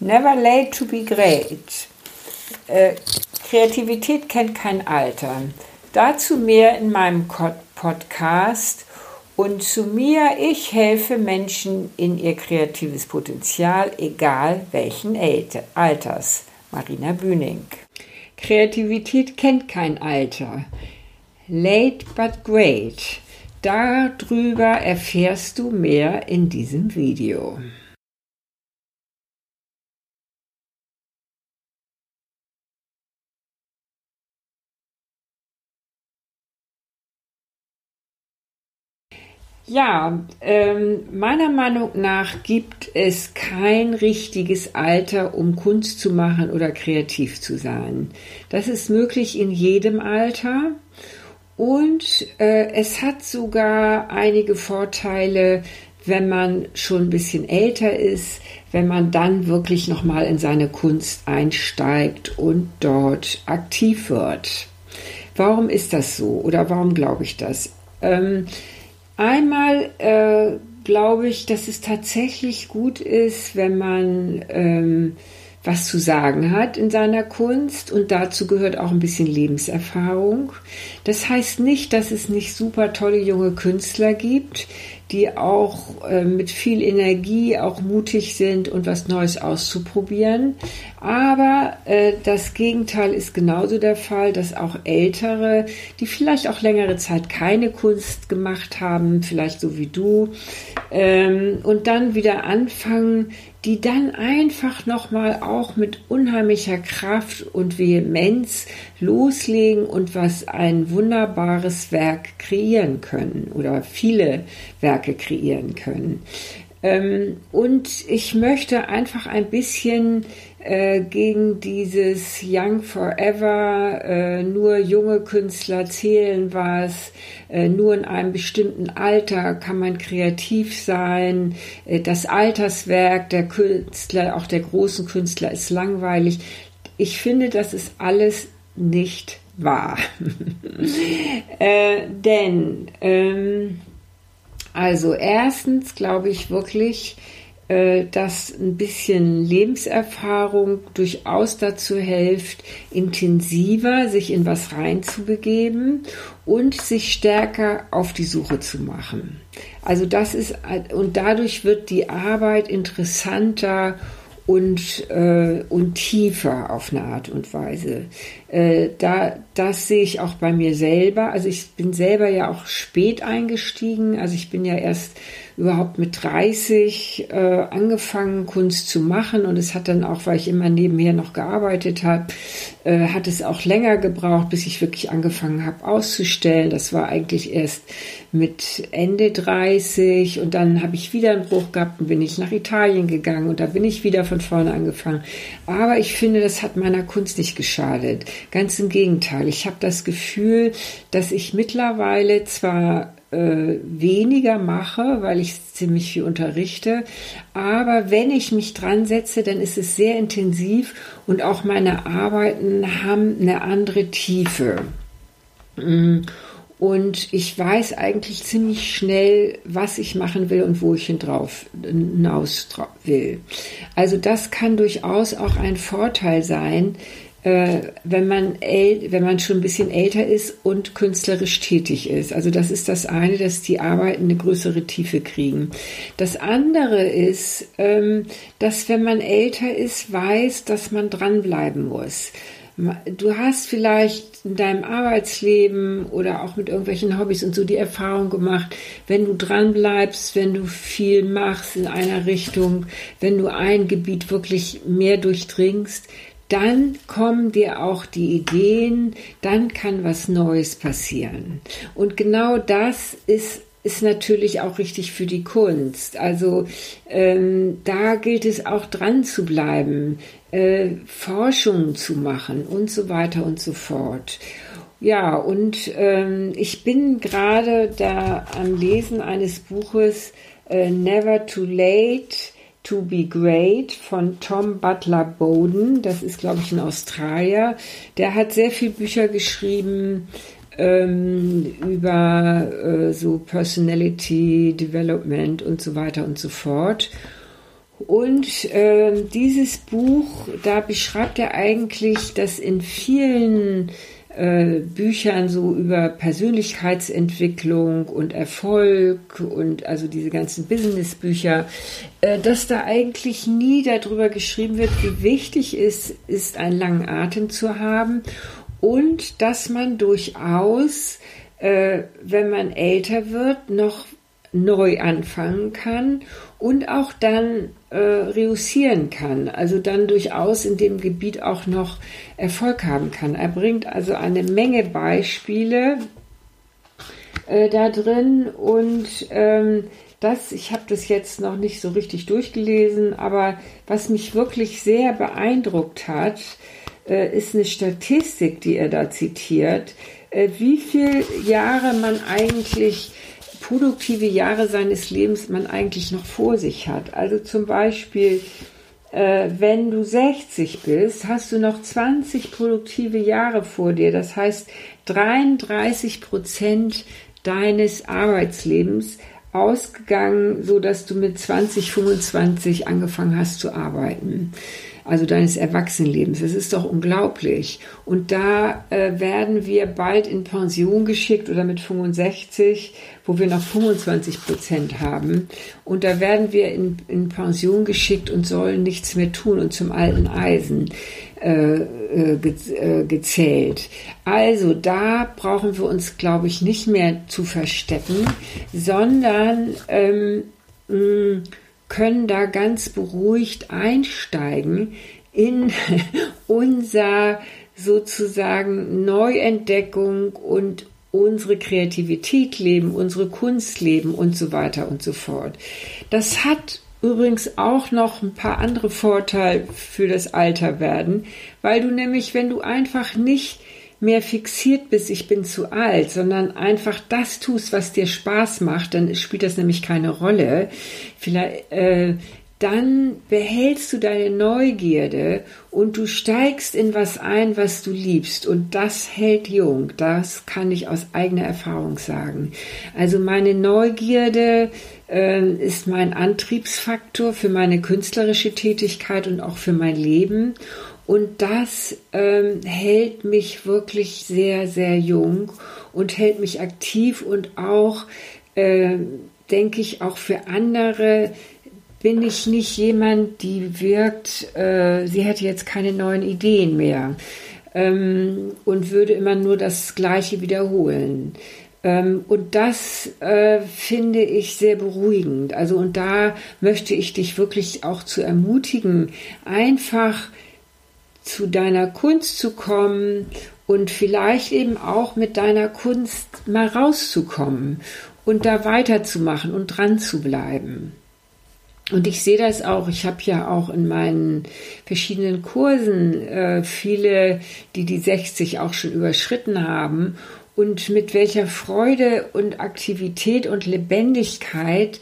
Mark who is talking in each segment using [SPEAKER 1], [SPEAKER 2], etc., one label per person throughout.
[SPEAKER 1] Never late to be great. Äh, Kreativität kennt kein Alter. Dazu mehr in meinem Podcast. Und zu mir, ich helfe Menschen in ihr kreatives Potenzial, egal welchen Alters. Marina Bühning. Kreativität kennt kein Alter. Late but great. Darüber erfährst du mehr in diesem Video. Ja, ähm, meiner Meinung nach gibt es kein richtiges Alter, um Kunst zu machen oder kreativ zu sein. Das ist möglich in jedem Alter und äh, es hat sogar einige Vorteile, wenn man schon ein bisschen älter ist, wenn man dann wirklich nochmal in seine Kunst einsteigt und dort aktiv wird. Warum ist das so oder warum glaube ich das? Ähm, Einmal äh, glaube ich, dass es tatsächlich gut ist, wenn man ähm, was zu sagen hat in seiner Kunst und dazu gehört auch ein bisschen Lebenserfahrung. Das heißt nicht, dass es nicht super tolle junge Künstler gibt, die auch äh, mit viel Energie auch mutig sind und was Neues auszuprobieren. Aber äh, das Gegenteil ist genauso der Fall, dass auch Ältere, die vielleicht auch längere Zeit keine Kunst gemacht haben, vielleicht so wie du, ähm, und dann wieder anfangen, die dann einfach nochmal auch mit unheimlicher Kraft und Vehemenz loslegen und was ein wunderbares Werk kreieren können oder viele Werke kreieren können. Ähm, und ich möchte einfach ein bisschen äh, gegen dieses Young Forever, äh, nur junge Künstler zählen was, äh, nur in einem bestimmten Alter kann man kreativ sein, äh, das Alterswerk der Künstler, auch der großen Künstler ist langweilig. Ich finde, das ist alles nicht wahr. Äh, denn ähm, also erstens glaube ich wirklich, äh, dass ein bisschen Lebenserfahrung durchaus dazu hilft, intensiver sich in was reinzubegeben und sich stärker auf die Suche zu machen. Also das ist, und dadurch wird die Arbeit interessanter und, äh, und tiefer auf eine Art und Weise. Äh, da, das sehe ich auch bei mir selber. Also ich bin selber ja auch spät eingestiegen. Also ich bin ja erst überhaupt mit 30 äh, angefangen, Kunst zu machen. Und es hat dann auch, weil ich immer nebenher noch gearbeitet habe, äh, hat es auch länger gebraucht, bis ich wirklich angefangen habe auszustellen. Das war eigentlich erst mit Ende 30 und dann habe ich wieder einen Bruch gehabt und bin ich nach Italien gegangen und da bin ich wieder von vorne angefangen. Aber ich finde, das hat meiner Kunst nicht geschadet. Ganz im Gegenteil. Ich habe das Gefühl, dass ich mittlerweile zwar äh, weniger mache, weil ich ziemlich viel unterrichte. Aber wenn ich mich dran setze, dann ist es sehr intensiv und auch meine Arbeiten haben eine andere Tiefe. Mm. Und ich weiß eigentlich ziemlich schnell, was ich machen will und wo ich drauf hinaus will. Also das kann durchaus auch ein Vorteil sein, wenn man, wenn man schon ein bisschen älter ist und künstlerisch tätig ist. Also das ist das eine, dass die Arbeiten eine größere Tiefe kriegen. Das andere ist, ähm, dass wenn man älter ist, weiß, dass man dranbleiben muss. Du hast vielleicht in deinem Arbeitsleben oder auch mit irgendwelchen Hobbys und so die Erfahrung gemacht, wenn du dran bleibst, wenn du viel machst in einer Richtung, wenn du ein Gebiet wirklich mehr durchdringst, dann kommen dir auch die Ideen, dann kann was Neues passieren. Und genau das ist ist natürlich auch richtig für die Kunst. Also ähm, da gilt es auch dran zu bleiben, äh, Forschungen zu machen und so weiter und so fort. Ja, und ähm, ich bin gerade da am Lesen eines Buches äh, Never Too Late To Be Great von Tom Butler Bowden. Das ist, glaube ich, ein Australier. Der hat sehr viele Bücher geschrieben ähm, über äh, so Personality Development und so weiter und so fort. Und äh, dieses Buch, da beschreibt er eigentlich, dass in vielen äh, Büchern so über Persönlichkeitsentwicklung und Erfolg und also diese ganzen Businessbücher, äh, dass da eigentlich nie darüber geschrieben wird, wie wichtig es ist, einen langen Atem zu haben. Und dass man durchaus, äh, wenn man älter wird, noch neu anfangen kann und auch dann äh, reüssieren kann, also dann durchaus in dem Gebiet auch noch Erfolg haben kann. Er bringt also eine Menge Beispiele äh, da drin und ähm, das, ich habe das jetzt noch nicht so richtig durchgelesen, aber was mich wirklich sehr beeindruckt hat, äh, ist eine Statistik, die er da zitiert, äh, wie viele Jahre man eigentlich produktive Jahre seines Lebens man eigentlich noch vor sich hat. Also zum Beispiel, äh, wenn du 60 bist, hast du noch 20 produktive Jahre vor dir. Das heißt, 33 Prozent deines Arbeitslebens ausgegangen, so dass du mit 20, 25 angefangen hast zu arbeiten also deines Erwachsenenlebens. Das ist doch unglaublich. Und da äh, werden wir bald in Pension geschickt oder mit 65, wo wir noch 25 Prozent haben. Und da werden wir in, in Pension geschickt und sollen nichts mehr tun und zum alten Eisen äh, äh, äh gezählt. Also da brauchen wir uns, glaube ich, nicht mehr zu verstecken, sondern ähm, mh, können da ganz beruhigt einsteigen in unser sozusagen Neuentdeckung und unsere Kreativität leben, unsere Kunst leben und so weiter und so fort. Das hat übrigens auch noch ein paar andere Vorteile für das Alterwerden, weil du nämlich, wenn du einfach nicht mehr fixiert bist, ich bin zu alt, sondern einfach das tust, was dir Spaß macht, dann spielt das nämlich keine Rolle. Vielleicht, äh, dann behältst du deine Neugierde und du steigst in was ein, was du liebst. Und das hält jung. Das kann ich aus eigener Erfahrung sagen. Also meine Neugierde äh, ist mein Antriebsfaktor für meine künstlerische Tätigkeit und auch für mein Leben. Und das ähm, hält mich wirklich sehr, sehr jung und hält mich aktiv und auch, äh, denke ich, auch für andere bin ich nicht jemand, die wirkt, äh, sie hätte jetzt keine neuen Ideen mehr ähm, und würde immer nur das Gleiche wiederholen. Ähm, und das äh, finde ich sehr beruhigend. Also und da möchte ich dich wirklich auch zu ermutigen, einfach zu deiner Kunst zu kommen und vielleicht eben auch mit deiner Kunst mal rauszukommen und da weiterzumachen und dran zu bleiben. Und ich sehe das auch, ich habe ja auch in meinen verschiedenen Kursen äh, viele, die die 60 auch schon überschritten haben und mit welcher Freude und Aktivität und Lebendigkeit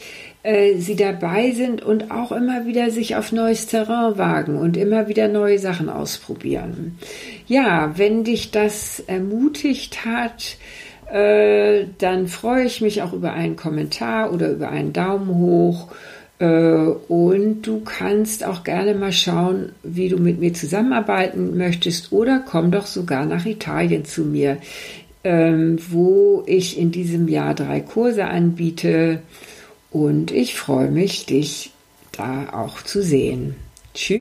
[SPEAKER 1] äh, sie dabei sind und auch immer wieder sich auf neues Terrain wagen und immer wieder neue Sachen ausprobieren. Ja, wenn dich das ermutigt hat, äh, dann freue ich mich auch über einen Kommentar oder über einen Daumen hoch. Äh, und du kannst auch gerne mal schauen, wie du mit mir zusammenarbeiten möchtest oder komm doch sogar nach Italien zu mir, ähm, wo ich in diesem Jahr drei Kurse anbiete und ich freue mich, dich da auch zu sehen.